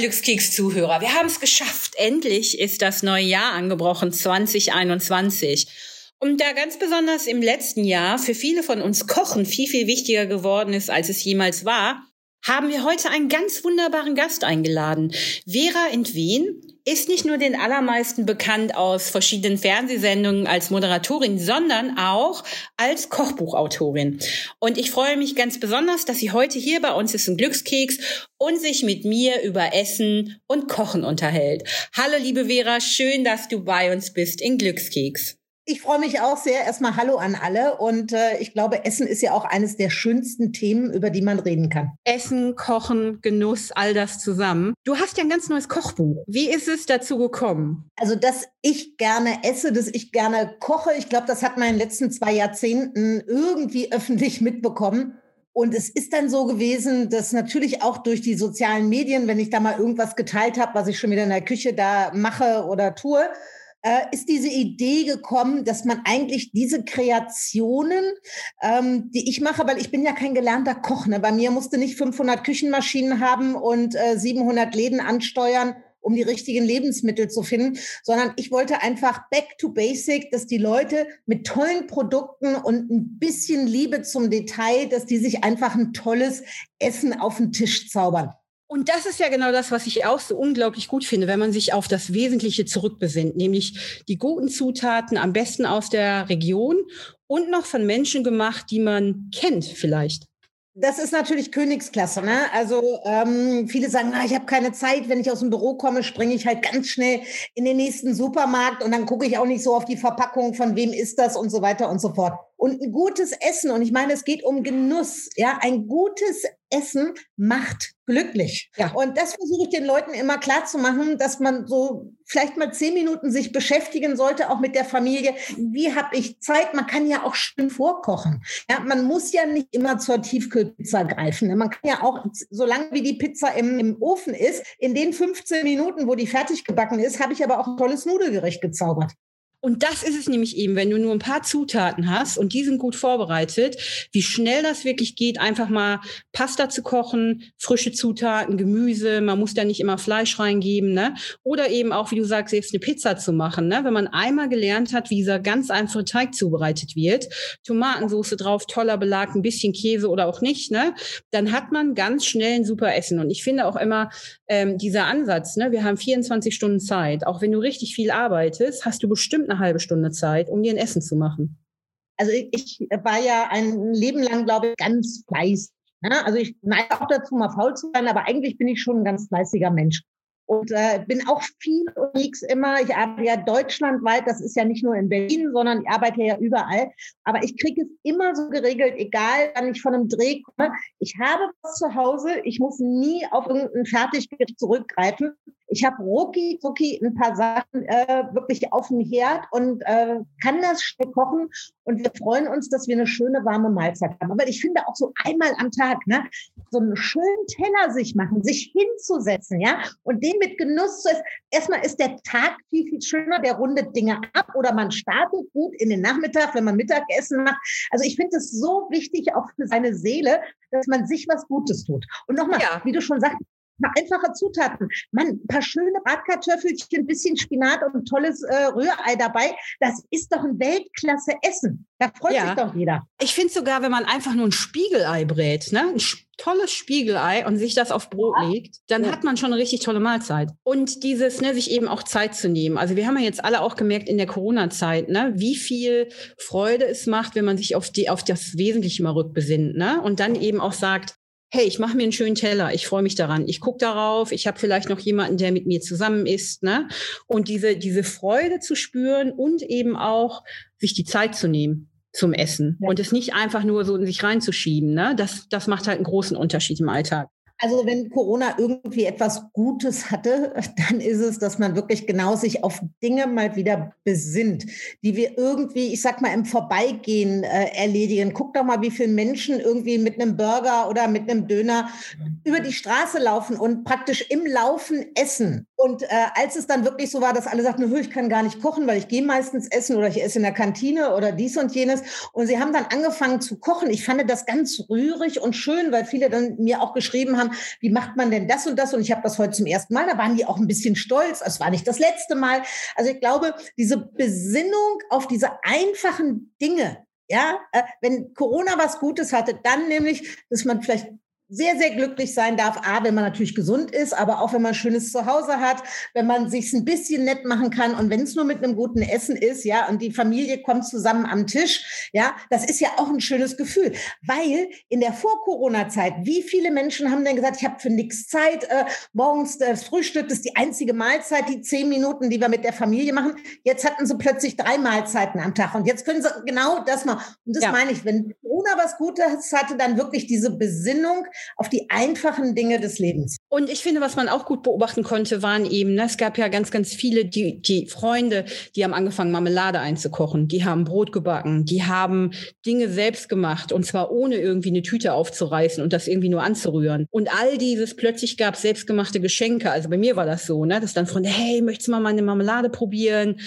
Glückskeks-Zuhörer, wir haben es geschafft. Endlich ist das neue Jahr angebrochen, 2021. Und da ganz besonders im letzten Jahr für viele von uns Kochen viel, viel wichtiger geworden ist, als es jemals war, haben wir heute einen ganz wunderbaren Gast eingeladen. Vera Entwen ist nicht nur den allermeisten bekannt aus verschiedenen Fernsehsendungen als Moderatorin, sondern auch als Kochbuchautorin. Und ich freue mich ganz besonders, dass sie heute hier bei uns ist ein Glückskeks und sich mit mir über Essen und Kochen unterhält. Hallo liebe Vera, schön, dass du bei uns bist in Glückskeks. Ich freue mich auch sehr. Erstmal Hallo an alle. Und äh, ich glaube, Essen ist ja auch eines der schönsten Themen, über die man reden kann. Essen, Kochen, Genuss, all das zusammen. Du hast ja ein ganz neues Kochbuch. Wie ist es dazu gekommen? Also, dass ich gerne esse, dass ich gerne koche, ich glaube, das hat man in den letzten zwei Jahrzehnten irgendwie öffentlich mitbekommen. Und es ist dann so gewesen, dass natürlich auch durch die sozialen Medien, wenn ich da mal irgendwas geteilt habe, was ich schon wieder in der Küche da mache oder tue, äh, ist diese Idee gekommen, dass man eigentlich diese Kreationen, ähm, die ich mache, weil ich bin ja kein gelernter Koch, ne? bei mir musste nicht 500 Küchenmaschinen haben und äh, 700 Läden ansteuern, um die richtigen Lebensmittel zu finden, sondern ich wollte einfach back to basic, dass die Leute mit tollen Produkten und ein bisschen Liebe zum Detail, dass die sich einfach ein tolles Essen auf den Tisch zaubern. Und das ist ja genau das, was ich auch so unglaublich gut finde, wenn man sich auf das Wesentliche zurückbesinnt, nämlich die guten Zutaten am besten aus der Region und noch von Menschen gemacht, die man kennt vielleicht. Das ist natürlich Königsklasse. Ne? Also ähm, viele sagen, ah, ich habe keine Zeit. Wenn ich aus dem Büro komme, springe ich halt ganz schnell in den nächsten Supermarkt und dann gucke ich auch nicht so auf die Verpackung, von wem ist das und so weiter und so fort. Und ein gutes Essen, und ich meine, es geht um Genuss. Ja, ein gutes Essen macht glücklich. Ja. Und das versuche ich den Leuten immer klar zu machen, dass man so vielleicht mal zehn Minuten sich beschäftigen sollte, auch mit der Familie. Wie habe ich Zeit? Man kann ja auch schön vorkochen. Ja, man muss ja nicht immer zur Tiefkühlpizza greifen. Man kann ja auch, solange wie die Pizza im, im Ofen ist, in den 15 Minuten, wo die fertig gebacken ist, habe ich aber auch ein tolles Nudelgericht gezaubert. Und das ist es nämlich eben, wenn du nur ein paar Zutaten hast und die sind gut vorbereitet, wie schnell das wirklich geht, einfach mal Pasta zu kochen, frische Zutaten, Gemüse, man muss da nicht immer Fleisch reingeben, ne? Oder eben auch, wie du sagst, selbst eine Pizza zu machen, ne? Wenn man einmal gelernt hat, wie dieser ganz einfache Teig zubereitet wird, Tomatensoße drauf, toller Belag, ein bisschen Käse oder auch nicht, ne? Dann hat man ganz schnell ein super Essen. Und ich finde auch immer ähm, dieser Ansatz, ne? Wir haben 24 Stunden Zeit. Auch wenn du richtig viel arbeitest, hast du bestimmt eine halbe Stunde Zeit, um dir ein Essen zu machen? Also ich war ja ein Leben lang, glaube ich, ganz fleißig. Ne? Also ich neige auch dazu, mal faul zu sein, aber eigentlich bin ich schon ein ganz fleißiger Mensch. Und äh, bin auch viel unterwegs immer. Ich arbeite ja deutschlandweit, das ist ja nicht nur in Berlin, sondern ich arbeite ja überall. Aber ich kriege es immer so geregelt, egal wann ich von einem Dreh komme. Ich habe was zu Hause, ich muss nie auf irgendein Fertiggericht zurückgreifen. Ich habe rucki zucki ein paar Sachen äh, wirklich auf dem Herd und äh, kann das schnell kochen. Und wir freuen uns, dass wir eine schöne warme Mahlzeit haben. Aber ich finde auch so einmal am Tag, ne, so einen schönen Teller sich machen, sich hinzusetzen, ja, und den mit Genuss zu essen. Erstmal ist der Tag viel, viel schöner, der rundet Dinge ab oder man startet gut in den Nachmittag, wenn man Mittagessen macht. Also ich finde es so wichtig, auch für seine Seele, dass man sich was Gutes tut. Und nochmal, ja. wie du schon sagst, einfache Zutaten. Man, ein paar schöne Bratkartoffelchen, ein bisschen Spinat und ein tolles äh, Rührei dabei. Das ist doch ein Weltklasse-Essen. Da freut ja. sich doch jeder. Ich finde sogar, wenn man einfach nur ein Spiegelei brät, ne? ein tolles Spiegelei und sich das auf Brot ja. legt, dann ja. hat man schon eine richtig tolle Mahlzeit. Und dieses, ne, sich eben auch Zeit zu nehmen. Also wir haben ja jetzt alle auch gemerkt in der Corona-Zeit, ne, wie viel Freude es macht, wenn man sich auf die, auf das Wesentliche mal rückbesinnt, ne? Und dann eben auch sagt, hey, ich mache mir einen schönen Teller, ich freue mich daran, ich gucke darauf, ich habe vielleicht noch jemanden, der mit mir zusammen ist, ne? Und diese, diese Freude zu spüren und eben auch sich die Zeit zu nehmen zum Essen ja. und es nicht einfach nur so in sich reinzuschieben, ne? Das, das macht halt einen großen Unterschied im Alltag. Also wenn Corona irgendwie etwas Gutes hatte, dann ist es, dass man wirklich genau sich auf Dinge mal wieder besinnt, die wir irgendwie, ich sag mal, im Vorbeigehen äh, erledigen. Guck doch mal, wie viele Menschen irgendwie mit einem Burger oder mit einem Döner über die Straße laufen und praktisch im Laufen essen. Und äh, als es dann wirklich so war, dass alle sagten, ich kann gar nicht kochen, weil ich gehe meistens essen oder ich esse in der Kantine oder dies und jenes. Und sie haben dann angefangen zu kochen. Ich fand das ganz rührig und schön, weil viele dann mir auch geschrieben haben, wie macht man denn das und das? Und ich habe das heute zum ersten Mal. Da waren die auch ein bisschen stolz. Es war nicht das letzte Mal. Also ich glaube, diese Besinnung auf diese einfachen Dinge, ja, äh, wenn Corona was Gutes hatte, dann nämlich, dass man vielleicht sehr, sehr glücklich sein darf. A, wenn man natürlich gesund ist, aber auch wenn man schönes Zuhause hat, wenn man sich ein bisschen nett machen kann und wenn es nur mit einem guten Essen ist, ja, und die Familie kommt zusammen am Tisch, ja, das ist ja auch ein schönes Gefühl. Weil in der Vor-Corona-Zeit, wie viele Menschen haben denn gesagt, ich habe für nichts Zeit, äh, morgens das Frühstück ist die einzige Mahlzeit, die zehn Minuten, die wir mit der Familie machen. Jetzt hatten sie plötzlich drei Mahlzeiten am Tag und jetzt können sie genau das machen. Und das ja. meine ich, wenn Corona was Gutes hatte, dann wirklich diese Besinnung, auf die einfachen Dinge des Lebens. Und ich finde, was man auch gut beobachten konnte, waren eben, ne, es gab ja ganz, ganz viele, die, die Freunde, die haben angefangen, Marmelade einzukochen, die haben Brot gebacken, die haben Dinge selbst gemacht und zwar ohne irgendwie eine Tüte aufzureißen und das irgendwie nur anzurühren. Und all dieses plötzlich gab selbstgemachte Geschenke. Also bei mir war das so, ne, dass dann Freunde, hey, möchtest du mal meine Marmelade probieren?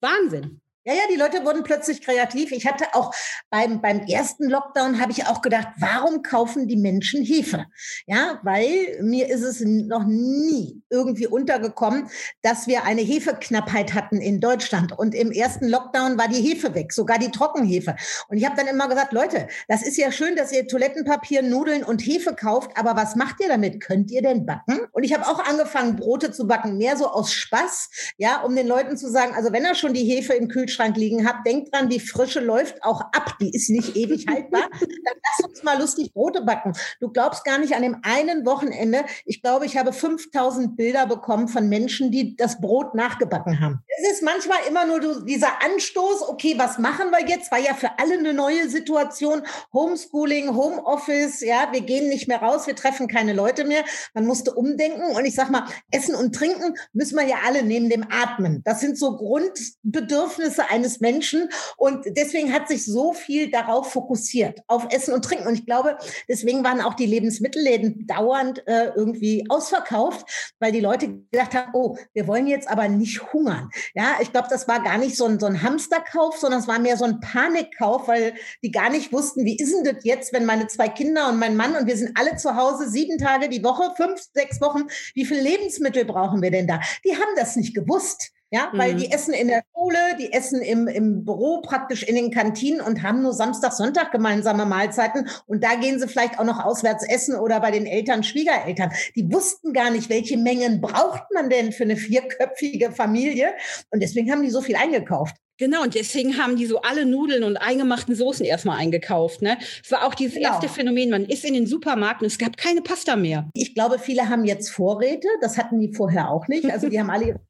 Wahnsinn. Ja, ja, die Leute wurden plötzlich kreativ. Ich hatte auch beim, beim ersten Lockdown habe ich auch gedacht, warum kaufen die Menschen Hefe? Ja, weil mir ist es noch nie irgendwie untergekommen, dass wir eine Hefeknappheit hatten in Deutschland. Und im ersten Lockdown war die Hefe weg, sogar die Trockenhefe. Und ich habe dann immer gesagt, Leute, das ist ja schön, dass ihr Toilettenpapier, Nudeln und Hefe kauft, aber was macht ihr damit? Könnt ihr denn backen? Und ich habe auch angefangen, Brote zu backen, mehr so aus Spaß, ja, um den Leuten zu sagen, also wenn er schon die Hefe im Kühlschrank Kühlschrank liegen habt, denkt dran, die Frische läuft auch ab. Die ist nicht ewig haltbar. Dann lass uns mal lustig Brote backen. Du glaubst gar nicht an dem einen Wochenende. Ich glaube, ich habe 5000 Bilder bekommen von Menschen, die das Brot nachgebacken haben. Es ist manchmal immer nur dieser Anstoß. Okay, was machen wir jetzt? War ja für alle eine neue Situation. Homeschooling, Homeoffice. Ja, wir gehen nicht mehr raus. Wir treffen keine Leute mehr. Man musste umdenken. Und ich sag mal, Essen und Trinken müssen wir ja alle neben dem Atmen. Das sind so Grundbedürfnisse eines Menschen. Und deswegen hat sich so viel darauf fokussiert, auf Essen und Trinken. Und ich glaube, deswegen waren auch die Lebensmittelläden dauernd äh, irgendwie ausverkauft, weil die Leute gedacht haben, oh, wir wollen jetzt aber nicht hungern. Ja, ich glaube, das war gar nicht so ein, so ein Hamsterkauf, sondern es war mehr so ein Panikkauf, weil die gar nicht wussten, wie ist denn das jetzt, wenn meine zwei Kinder und mein Mann und wir sind alle zu Hause, sieben Tage die Woche, fünf, sechs Wochen, wie viel Lebensmittel brauchen wir denn da? Die haben das nicht gewusst. Ja, weil mhm. die essen in der Schule, die essen im, im Büro praktisch in den Kantinen und haben nur Samstag, Sonntag gemeinsame Mahlzeiten. Und da gehen sie vielleicht auch noch auswärts essen oder bei den Eltern, Schwiegereltern. Die wussten gar nicht, welche Mengen braucht man denn für eine vierköpfige Familie. Und deswegen haben die so viel eingekauft. Genau, und deswegen haben die so alle Nudeln und eingemachten Soßen erstmal eingekauft. Ne? Es war auch dieses genau. erste Phänomen, man ist in den Supermarkt und es gab keine Pasta mehr. Ich glaube, viele haben jetzt Vorräte, das hatten die vorher auch nicht. Also die haben alle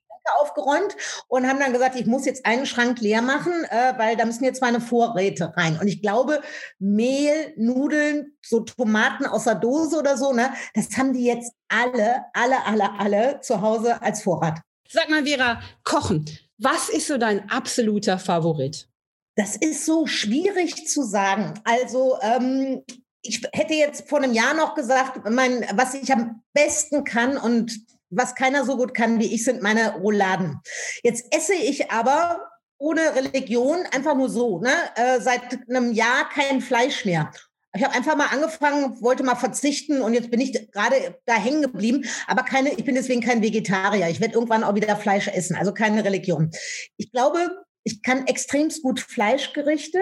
aufgeräumt und haben dann gesagt, ich muss jetzt einen Schrank leer machen, äh, weil da müssen jetzt meine Vorräte rein. Und ich glaube, Mehl, Nudeln, so Tomaten aus der Dose oder so, ne, das haben die jetzt alle, alle, alle, alle zu Hause als Vorrat. Sag mal, Vera, kochen. Was ist so dein absoluter Favorit? Das ist so schwierig zu sagen. Also ähm, ich hätte jetzt vor einem Jahr noch gesagt, mein, was ich am besten kann und was keiner so gut kann wie ich, sind meine Rouladen. Jetzt esse ich aber ohne Religion einfach nur so, ne? Äh, seit einem Jahr kein Fleisch mehr. Ich habe einfach mal angefangen, wollte mal verzichten und jetzt bin ich gerade da hängen geblieben. Aber keine, ich bin deswegen kein Vegetarier. Ich werde irgendwann auch wieder Fleisch essen, also keine Religion. Ich glaube, ich kann extremst gut Fleischgerichte.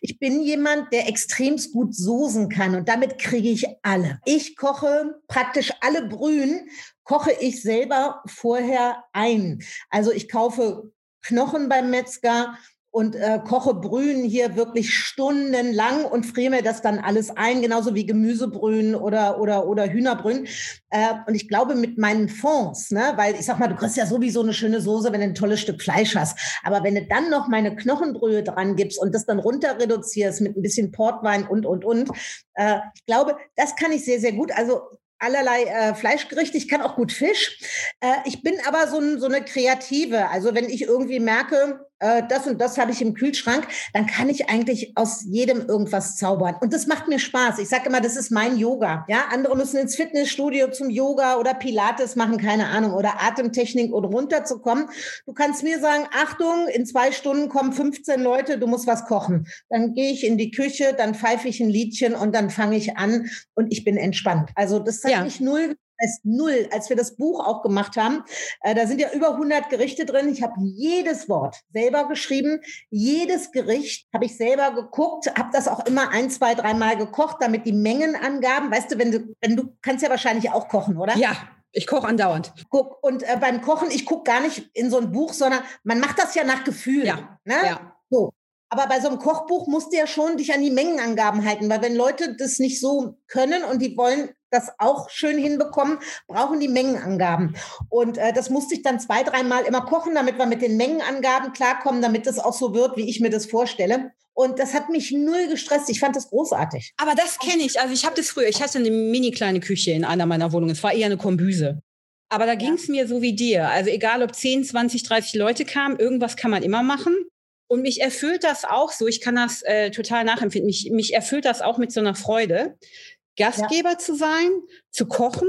Ich bin jemand, der extremst gut Soßen kann und damit kriege ich alle. Ich koche praktisch alle Brühen koche ich selber vorher ein. Also ich kaufe Knochen beim Metzger und äh, koche Brühen hier wirklich stundenlang und friere mir das dann alles ein, genauso wie Gemüsebrühen oder, oder, oder Hühnerbrühen. Äh, und ich glaube, mit meinen Fonds, ne, weil ich sag mal, du kriegst ja sowieso eine schöne Soße, wenn du ein tolles Stück Fleisch hast. Aber wenn du dann noch meine Knochenbrühe dran gibst und das dann runter reduzierst mit ein bisschen Portwein und, und, und, äh, ich glaube, das kann ich sehr, sehr gut. Also allerlei äh, Fleischgerichte. Ich kann auch gut Fisch. Äh, ich bin aber so, so eine Kreative. Also wenn ich irgendwie merke, das und das habe ich im Kühlschrank, dann kann ich eigentlich aus jedem irgendwas zaubern. Und das macht mir Spaß. Ich sage immer, das ist mein Yoga. Ja, andere müssen ins Fitnessstudio zum Yoga oder Pilates machen, keine Ahnung, oder Atemtechnik und runterzukommen. Du kannst mir sagen, Achtung, in zwei Stunden kommen 15 Leute, du musst was kochen. Dann gehe ich in die Küche, dann pfeife ich ein Liedchen und dann fange ich an und ich bin entspannt. Also das hat ja. mich null es null, als wir das Buch auch gemacht haben. Äh, da sind ja über 100 Gerichte drin. Ich habe jedes Wort selber geschrieben. Jedes Gericht habe ich selber geguckt, habe das auch immer ein, zwei, dreimal gekocht, damit die Mengenangaben, weißt du, wenn du, wenn du kannst ja wahrscheinlich auch kochen, oder? Ja, ich koche andauernd. Guck, und äh, beim Kochen, ich gucke gar nicht in so ein Buch, sondern man macht das ja nach Gefühl. Ja. Ne? ja. So. Aber bei so einem Kochbuch musst du ja schon dich an die Mengenangaben halten, weil wenn Leute das nicht so können und die wollen das auch schön hinbekommen, brauchen die Mengenangaben. Und äh, das musste ich dann zwei, dreimal immer kochen, damit wir mit den Mengenangaben klarkommen, damit das auch so wird, wie ich mir das vorstelle. Und das hat mich null gestresst. Ich fand das großartig. Aber das kenne ich. Also ich habe das früher. Ich hatte eine mini kleine Küche in einer meiner Wohnungen. Es war eher eine Kombüse. Aber da ging es mir so wie dir. Also egal, ob 10, 20, 30 Leute kamen, irgendwas kann man immer machen. Und mich erfüllt das auch so, ich kann das äh, total nachempfinden, mich, mich erfüllt das auch mit so einer Freude, Gastgeber ja. zu sein, zu kochen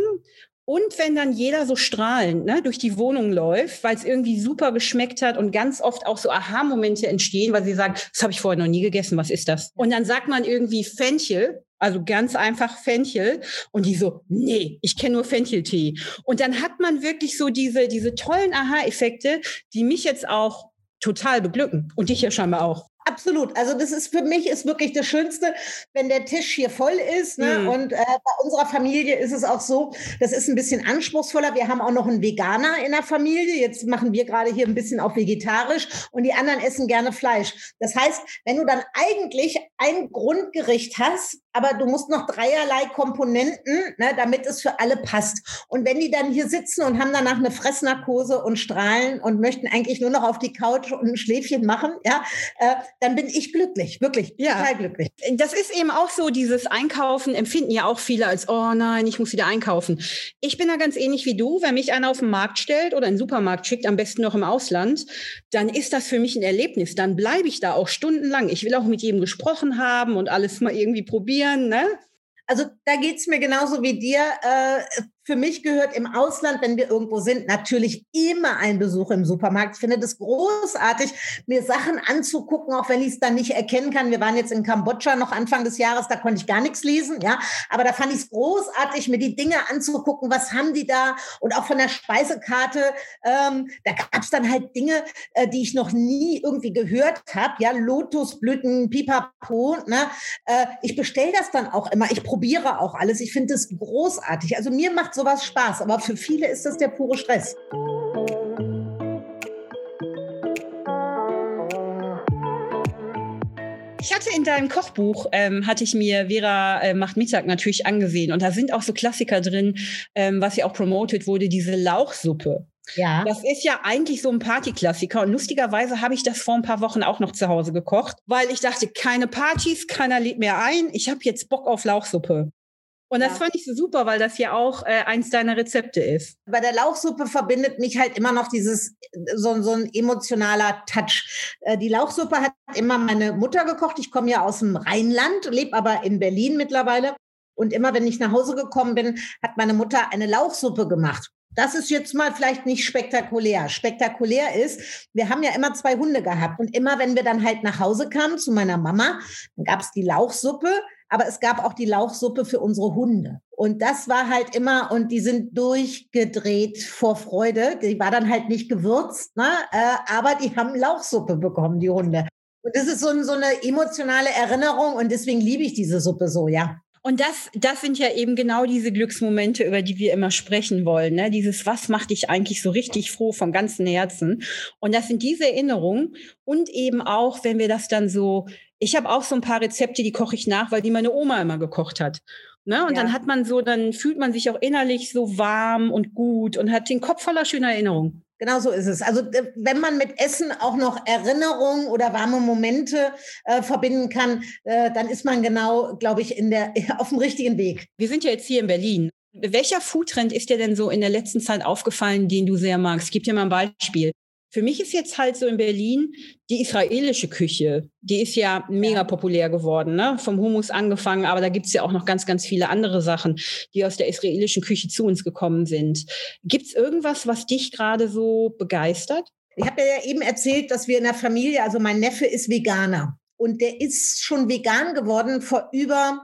und wenn dann jeder so strahlend ne, durch die Wohnung läuft, weil es irgendwie super geschmeckt hat und ganz oft auch so Aha-Momente entstehen, weil sie sagen, das habe ich vorher noch nie gegessen, was ist das? Und dann sagt man irgendwie Fenchel, also ganz einfach Fenchel. Und die so, nee, ich kenne nur Fencheltee. Und dann hat man wirklich so diese, diese tollen Aha-Effekte, die mich jetzt auch total beglücken. Und dich ja scheinbar auch. Absolut. Also das ist für mich ist wirklich das Schönste, wenn der Tisch hier voll ist. Ne? Mhm. Und äh, bei unserer Familie ist es auch so, das ist ein bisschen anspruchsvoller. Wir haben auch noch einen Veganer in der Familie. Jetzt machen wir gerade hier ein bisschen auch vegetarisch und die anderen essen gerne Fleisch. Das heißt, wenn du dann eigentlich ein Grundgericht hast, aber du musst noch dreierlei Komponenten, ne, damit es für alle passt. Und wenn die dann hier sitzen und haben danach eine Fressnarkose und strahlen und möchten eigentlich nur noch auf die Couch und ein Schläfchen machen, ja, äh, dann bin ich glücklich, wirklich ja. total glücklich. Das ist eben auch so, dieses Einkaufen empfinden ja auch viele als, oh nein, ich muss wieder einkaufen. Ich bin da ganz ähnlich wie du. Wenn mich einer auf den Markt stellt oder in den Supermarkt schickt, am besten noch im Ausland, dann ist das für mich ein Erlebnis. Dann bleibe ich da auch stundenlang. Ich will auch mit jedem gesprochen haben und alles mal irgendwie probieren probieren, ne? Also da geht's mir genauso wie dir. Äh, für mich gehört im Ausland, wenn wir irgendwo sind, natürlich immer ein Besuch im Supermarkt. Ich finde das großartig, mir Sachen anzugucken, auch wenn ich es dann nicht erkennen kann. Wir waren jetzt in Kambodscha noch Anfang des Jahres, da konnte ich gar nichts lesen, ja. Aber da fand ich es großartig, mir die Dinge anzugucken, was haben die da? Und auch von der Speisekarte, ähm, da gab es dann halt Dinge, äh, die ich noch nie irgendwie gehört habe, ja, Lotusblüten, Pipapo, ne? Äh, ich bestelle das dann auch immer. Ich probiere auch alles. Ich finde das großartig. Also mir macht sowas Spaß, aber für viele ist das der pure Stress. Ich hatte in deinem Kochbuch, ähm, hatte ich mir Vera äh, macht Mittag natürlich angesehen und da sind auch so Klassiker drin, ähm, was ja auch promoted wurde, diese Lauchsuppe. Ja. Das ist ja eigentlich so ein Partyklassiker. Und lustigerweise habe ich das vor ein paar Wochen auch noch zu Hause gekocht, weil ich dachte, keine Partys, keiner lädt mehr ein. Ich habe jetzt Bock auf Lauchsuppe. Und das ja. fand ich so super, weil das ja auch äh, eins deiner Rezepte ist. Bei der Lauchsuppe verbindet mich halt immer noch dieses, so, so ein emotionaler Touch. Äh, die Lauchsuppe hat immer meine Mutter gekocht. Ich komme ja aus dem Rheinland, lebe aber in Berlin mittlerweile. Und immer wenn ich nach Hause gekommen bin, hat meine Mutter eine Lauchsuppe gemacht. Das ist jetzt mal vielleicht nicht spektakulär. Spektakulär ist, wir haben ja immer zwei Hunde gehabt. Und immer wenn wir dann halt nach Hause kamen zu meiner Mama, dann gab es die Lauchsuppe aber es gab auch die Lauchsuppe für unsere Hunde. Und das war halt immer, und die sind durchgedreht vor Freude. Die war dann halt nicht gewürzt, ne? Äh, aber die haben Lauchsuppe bekommen, die Hunde. Und das ist so, so eine emotionale Erinnerung und deswegen liebe ich diese Suppe so, ja. Und das, das sind ja eben genau diese Glücksmomente, über die wir immer sprechen wollen. Ne? Dieses, was macht dich eigentlich so richtig froh vom ganzen Herzen? Und das sind diese Erinnerungen und eben auch, wenn wir das dann so ich habe auch so ein paar Rezepte, die koche ich nach, weil die meine Oma immer gekocht hat. Ne? Und ja. dann hat man so, dann fühlt man sich auch innerlich so warm und gut und hat den Kopf voller schöner Erinnerungen. Genau so ist es. Also wenn man mit Essen auch noch Erinnerungen oder warme Momente äh, verbinden kann, äh, dann ist man genau, glaube ich, in der, auf dem richtigen Weg. Wir sind ja jetzt hier in Berlin. Welcher Foodtrend ist dir denn so in der letzten Zeit aufgefallen, den du sehr magst? Gib dir mal ein Beispiel. Für mich ist jetzt halt so in Berlin die israelische Küche, die ist ja mega populär geworden, ne? vom Hummus angefangen, aber da gibt's ja auch noch ganz, ganz viele andere Sachen, die aus der israelischen Küche zu uns gekommen sind. Gibt's irgendwas, was dich gerade so begeistert? Ich habe ja eben erzählt, dass wir in der Familie, also mein Neffe ist Veganer und der ist schon vegan geworden vor über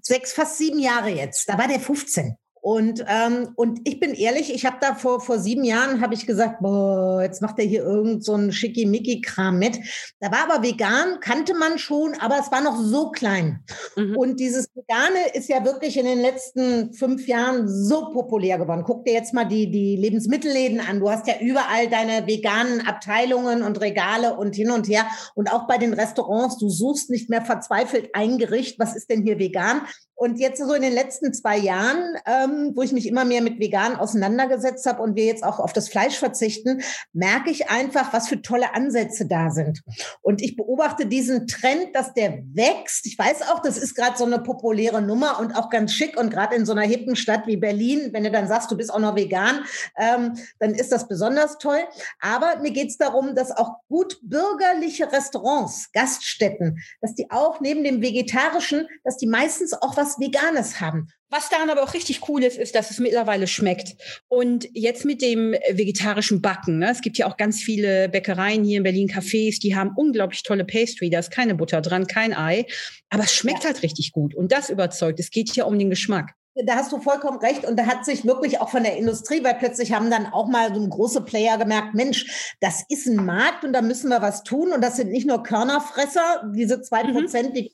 sechs, fast sieben Jahre jetzt. Da war der 15. Und, ähm, und ich bin ehrlich, ich habe da vor, vor sieben Jahren, habe ich gesagt, boah, jetzt macht er hier irgend so einen Schickimicki-Kram mit. Da war aber vegan, kannte man schon, aber es war noch so klein. Mhm. Und dieses Vegane ist ja wirklich in den letzten fünf Jahren so populär geworden. Guck dir jetzt mal die, die Lebensmittelläden an. Du hast ja überall deine veganen Abteilungen und Regale und hin und her. Und auch bei den Restaurants, du suchst nicht mehr verzweifelt ein Gericht, was ist denn hier vegan? Und jetzt so in den letzten zwei Jahren, ähm, wo ich mich immer mehr mit Vegan auseinandergesetzt habe und wir jetzt auch auf das Fleisch verzichten, merke ich einfach, was für tolle Ansätze da sind. Und ich beobachte diesen Trend, dass der wächst. Ich weiß auch, das ist gerade so eine populäre Nummer und auch ganz schick. Und gerade in so einer hippen Stadt wie Berlin, wenn du dann sagst, du bist auch noch vegan, ähm, dann ist das besonders toll. Aber mir geht es darum, dass auch gut bürgerliche Restaurants, Gaststätten, dass die auch neben dem Vegetarischen, dass die meistens auch was was Veganes haben. Was daran aber auch richtig cool ist, ist, dass es mittlerweile schmeckt. Und jetzt mit dem vegetarischen Backen, ne? es gibt ja auch ganz viele Bäckereien hier in Berlin, Cafés, die haben unglaublich tolle Pastry, da ist keine Butter dran, kein Ei, aber es schmeckt ja. halt richtig gut und das überzeugt. Es geht ja um den Geschmack. Da hast du vollkommen recht. Und da hat sich wirklich auch von der Industrie, weil plötzlich haben dann auch mal so große Player gemerkt, Mensch, das ist ein Markt und da müssen wir was tun. Und das sind nicht nur Körnerfresser, diese zwei mhm. Prozent, mhm. die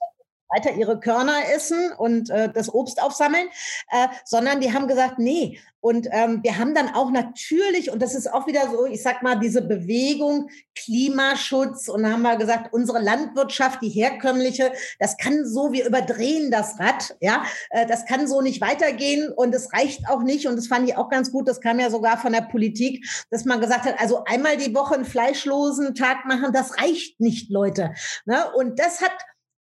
weiter ihre Körner essen und äh, das Obst aufsammeln, äh, sondern die haben gesagt, nee. Und ähm, wir haben dann auch natürlich, und das ist auch wieder so, ich sag mal, diese Bewegung Klimaschutz und haben wir gesagt, unsere Landwirtschaft, die herkömmliche, das kann so, wir überdrehen das Rad, ja, äh, das kann so nicht weitergehen und es reicht auch nicht. Und das fand ich auch ganz gut, das kam ja sogar von der Politik, dass man gesagt hat, also einmal die Woche einen fleischlosen Tag machen, das reicht nicht, Leute. Ne? Und das hat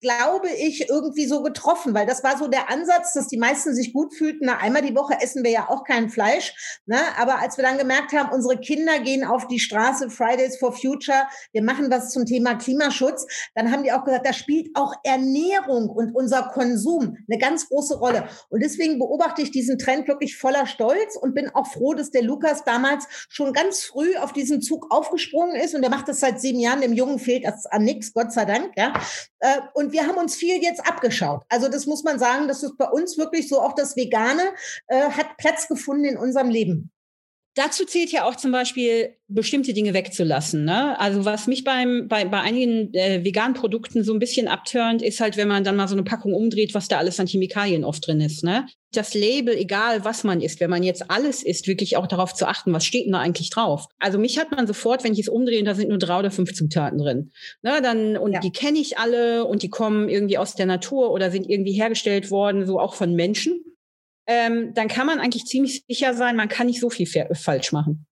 glaube ich, irgendwie so getroffen, weil das war so der Ansatz, dass die meisten sich gut fühlten. Na, einmal die Woche essen wir ja auch kein Fleisch. Ne? Aber als wir dann gemerkt haben, unsere Kinder gehen auf die Straße, Fridays for Future, wir machen was zum Thema Klimaschutz, dann haben die auch gesagt, da spielt auch Ernährung und unser Konsum eine ganz große Rolle. Und deswegen beobachte ich diesen Trend wirklich voller Stolz und bin auch froh, dass der Lukas damals schon ganz früh auf diesen Zug aufgesprungen ist. Und der macht das seit sieben Jahren. Dem Jungen fehlt das an nichts, Gott sei Dank. Ja? Äh, und und wir haben uns viel jetzt abgeschaut. Also das muss man sagen, das ist bei uns wirklich so, auch das Vegane äh, hat Platz gefunden in unserem Leben. Dazu zählt ja auch zum Beispiel, bestimmte Dinge wegzulassen. Ne? Also was mich beim, bei, bei einigen äh, veganen Produkten so ein bisschen abturnt, ist halt, wenn man dann mal so eine Packung umdreht, was da alles an Chemikalien oft drin ist. Ne? Das Label, egal was man isst, wenn man jetzt alles isst, wirklich auch darauf zu achten, was steht denn da eigentlich drauf. Also mich hat man sofort, wenn ich es umdrehe, da sind nur drei oder fünf Zutaten drin. Ne? Dann, und ja. die kenne ich alle und die kommen irgendwie aus der Natur oder sind irgendwie hergestellt worden, so auch von Menschen ähm, dann kann man eigentlich ziemlich sicher sein, man kann nicht so viel falsch machen.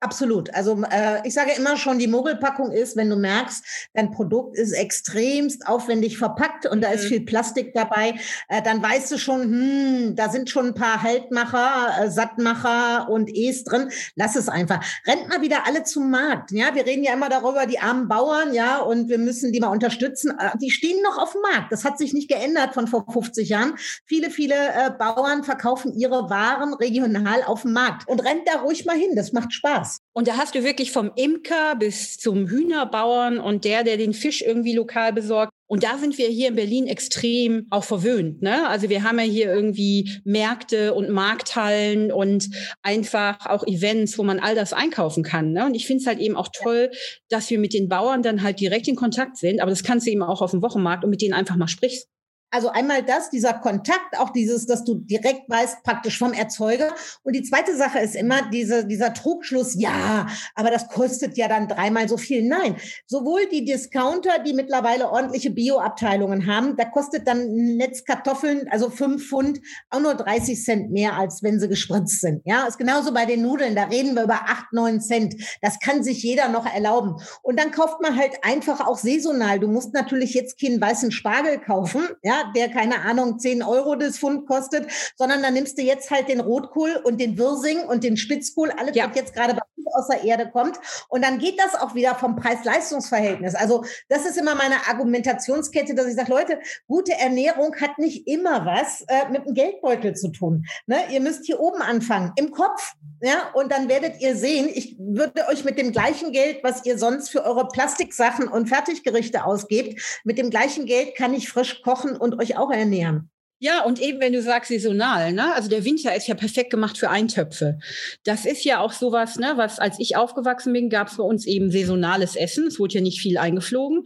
Absolut. Also äh, ich sage immer schon, die Mogelpackung ist, wenn du merkst, dein Produkt ist extremst aufwendig verpackt und da ist mhm. viel Plastik dabei, äh, dann weißt du schon, hm, da sind schon ein paar Haltmacher, äh, Sattmacher und E's drin. Lass es einfach. Rennt mal wieder alle zum Markt. Ja, wir reden ja immer darüber, die armen Bauern, ja, und wir müssen die mal unterstützen. Äh, die stehen noch auf dem Markt. Das hat sich nicht geändert von vor 50 Jahren. Viele, viele äh, Bauern verkaufen ihre Waren regional auf dem Markt und rennt da ruhig mal hin. Das macht Spaß. Und da hast du wirklich vom Imker bis zum Hühnerbauern und der, der den Fisch irgendwie lokal besorgt. Und da sind wir hier in Berlin extrem auch verwöhnt. Ne? Also wir haben ja hier irgendwie Märkte und Markthallen und einfach auch Events, wo man all das einkaufen kann. Ne? Und ich finde es halt eben auch toll, dass wir mit den Bauern dann halt direkt in Kontakt sind. Aber das kannst du eben auch auf dem Wochenmarkt und mit denen einfach mal sprichst. Also einmal das, dieser Kontakt, auch dieses, dass du direkt weißt, praktisch vom Erzeuger. Und die zweite Sache ist immer diese, dieser Trugschluss, ja, aber das kostet ja dann dreimal so viel. Nein, sowohl die Discounter, die mittlerweile ordentliche Bioabteilungen haben, da kostet dann ein Netz Kartoffeln, also fünf Pfund, auch nur 30 Cent mehr, als wenn sie gespritzt sind. Ja, ist genauso bei den Nudeln, da reden wir über acht, neun Cent. Das kann sich jeder noch erlauben. Und dann kauft man halt einfach auch saisonal. Du musst natürlich jetzt keinen weißen Spargel kaufen, ja, der keine Ahnung 10 Euro das Pfund kostet, sondern dann nimmst du jetzt halt den Rotkohl und den Wirsing und den Spitzkohl, alles ja. was jetzt gerade bei aus der Erde kommt. Und dann geht das auch wieder vom Preis-Leistungs-Verhältnis. Also das ist immer meine Argumentationskette, dass ich sage, Leute, gute Ernährung hat nicht immer was äh, mit dem Geldbeutel zu tun. Ne? Ihr müsst hier oben anfangen, im Kopf. Ja, und dann werdet ihr sehen, ich würde euch mit dem gleichen Geld, was ihr sonst für eure Plastiksachen und Fertiggerichte ausgebt, mit dem gleichen Geld kann ich frisch kochen und euch auch ernähren. Ja, und eben wenn du sagst saisonal, ne? Also der Winter ist ja perfekt gemacht für Eintöpfe. Das ist ja auch sowas, ne, was als ich aufgewachsen bin, gab es bei uns eben saisonales Essen. Es wurde ja nicht viel eingeflogen.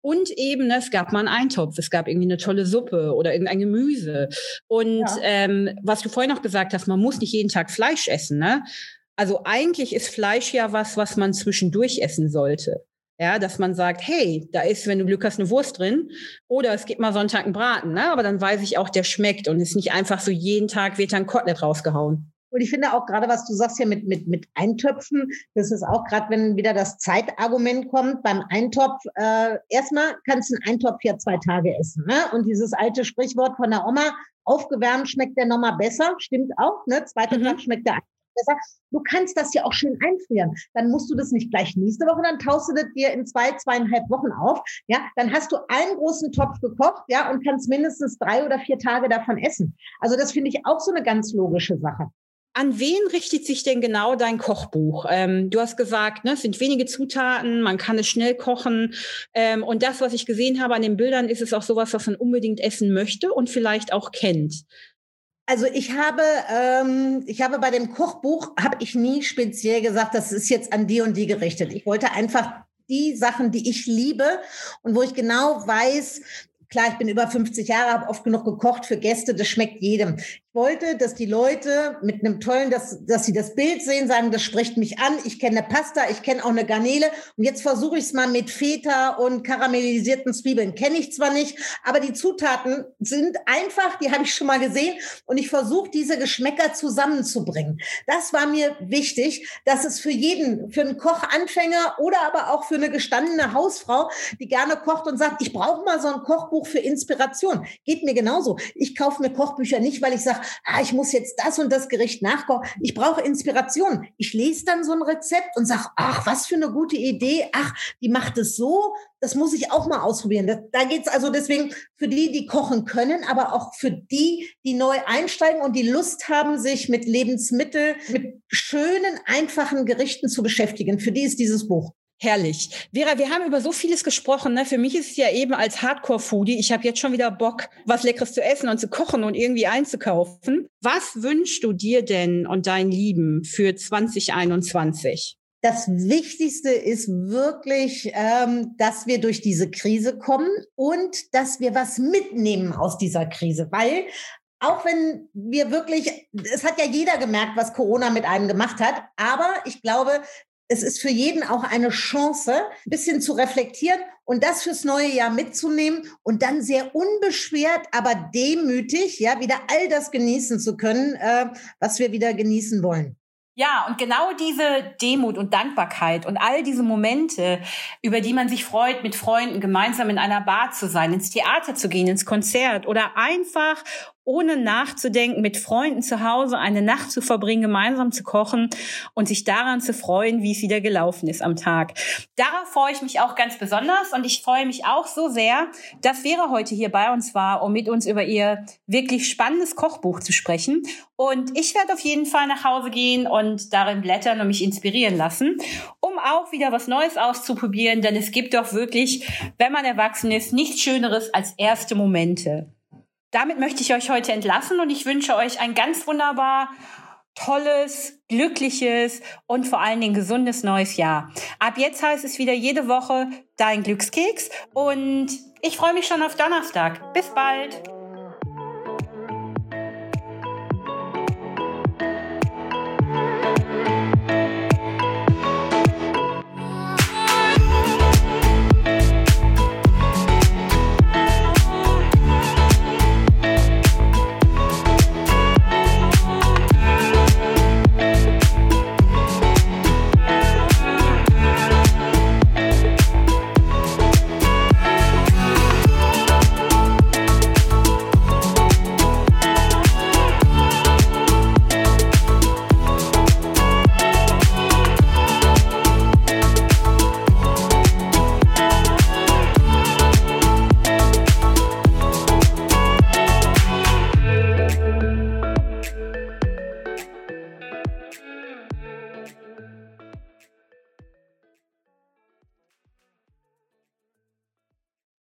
Und eben, ne, es gab mal einen Eintopf, es gab irgendwie eine tolle Suppe oder irgendein Gemüse. Und ja. ähm, was du vorhin noch gesagt hast, man muss nicht jeden Tag Fleisch essen, ne? Also eigentlich ist Fleisch ja was, was man zwischendurch essen sollte. Ja, dass man sagt, hey, da ist, wenn du Glück hast, eine Wurst drin. Oder es gibt mal Sonntag einen Braten, ne? Aber dann weiß ich auch, der schmeckt und ist nicht einfach so jeden Tag wird ein Kotelett rausgehauen. Und ich finde auch gerade, was du sagst hier mit, mit, mit Eintöpfen, das ist auch gerade, wenn wieder das Zeitargument kommt beim Eintopf. Äh, erstmal kannst du einen Eintopf ja zwei Tage essen. Ne? Und dieses alte Sprichwort von der Oma, aufgewärmt schmeckt der nochmal besser, stimmt auch. Ne? Zweiter mhm. Tag schmeckt der besser. Du kannst das ja auch schön einfrieren. Dann musst du das nicht gleich nächste Woche, dann taust du das dir in zwei, zweieinhalb Wochen auf. Ja, dann hast du einen großen Topf gekocht, ja, und kannst mindestens drei oder vier Tage davon essen. Also das finde ich auch so eine ganz logische Sache. An wen richtet sich denn genau dein Kochbuch? Ähm, du hast gesagt, ne, es sind wenige Zutaten, man kann es schnell kochen. Ähm, und das, was ich gesehen habe an den Bildern, ist es auch sowas, was man unbedingt essen möchte und vielleicht auch kennt. Also ich habe, ähm, ich habe bei dem Kochbuch habe ich nie speziell gesagt, das ist jetzt an die und die gerichtet. Ich wollte einfach die Sachen, die ich liebe und wo ich genau weiß, klar, ich bin über 50 Jahre, habe oft genug gekocht für Gäste, das schmeckt jedem wollte, dass die Leute mit einem tollen, dass, dass sie das Bild sehen, sagen, das spricht mich an. Ich kenne Pasta, ich kenne auch eine Garnele. Und jetzt versuche ich es mal mit Feta und karamellisierten Zwiebeln. Kenne ich zwar nicht, aber die Zutaten sind einfach, die habe ich schon mal gesehen. Und ich versuche, diese Geschmäcker zusammenzubringen. Das war mir wichtig, dass es für jeden, für einen Kochanfänger oder aber auch für eine gestandene Hausfrau, die gerne kocht und sagt, ich brauche mal so ein Kochbuch für Inspiration. Geht mir genauso. Ich kaufe mir Kochbücher nicht, weil ich sage, ah, ich muss jetzt das und das Gericht nachkochen. Ich brauche Inspiration. Ich lese dann so ein Rezept und sage, ach, was für eine gute Idee. Ach, die macht es so. Das muss ich auch mal ausprobieren. Das, da geht's also deswegen für die, die kochen können, aber auch für die, die neu einsteigen und die Lust haben, sich mit Lebensmitteln, mit schönen, einfachen Gerichten zu beschäftigen. Für die ist dieses Buch. Herrlich. Vera, wir haben über so vieles gesprochen. Ne? Für mich ist es ja eben als Hardcore-Foodie, ich habe jetzt schon wieder Bock, was Leckeres zu essen und zu kochen und irgendwie einzukaufen. Was wünschst du dir denn und deinen Lieben für 2021? Das Wichtigste ist wirklich, ähm, dass wir durch diese Krise kommen und dass wir was mitnehmen aus dieser Krise, weil auch wenn wir wirklich, es hat ja jeder gemerkt, was Corona mit einem gemacht hat, aber ich glaube, es ist für jeden auch eine Chance, ein bisschen zu reflektieren und das fürs neue Jahr mitzunehmen und dann sehr unbeschwert, aber demütig, ja, wieder all das genießen zu können, äh, was wir wieder genießen wollen. Ja, und genau diese Demut und Dankbarkeit und all diese Momente, über die man sich freut, mit Freunden gemeinsam in einer Bar zu sein, ins Theater zu gehen, ins Konzert oder einfach ohne nachzudenken, mit Freunden zu Hause eine Nacht zu verbringen, gemeinsam zu kochen und sich daran zu freuen, wie es wieder gelaufen ist am Tag. Darauf freue ich mich auch ganz besonders und ich freue mich auch so sehr, dass Vera heute hier bei uns war, um mit uns über ihr wirklich spannendes Kochbuch zu sprechen. Und ich werde auf jeden Fall nach Hause gehen und darin blättern und mich inspirieren lassen, um auch wieder was Neues auszuprobieren, denn es gibt doch wirklich, wenn man erwachsen ist, nichts Schöneres als erste Momente damit möchte ich euch heute entlassen und ich wünsche euch ein ganz wunderbar tolles, glückliches und vor allen Dingen gesundes neues Jahr. Ab jetzt heißt es wieder jede Woche dein Glückskeks und ich freue mich schon auf Donnerstag. Bis bald.